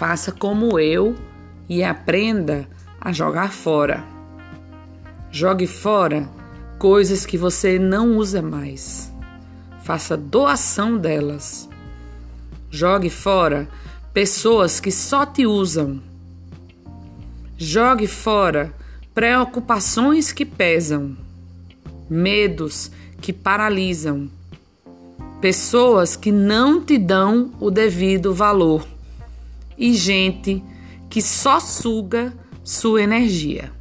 Faça como eu e aprenda a jogar fora. Jogue fora coisas que você não usa mais. Faça doação delas. Jogue fora pessoas que só te usam. Jogue fora preocupações que pesam, medos que paralisam, pessoas que não te dão o devido valor e gente que só suga sua energia.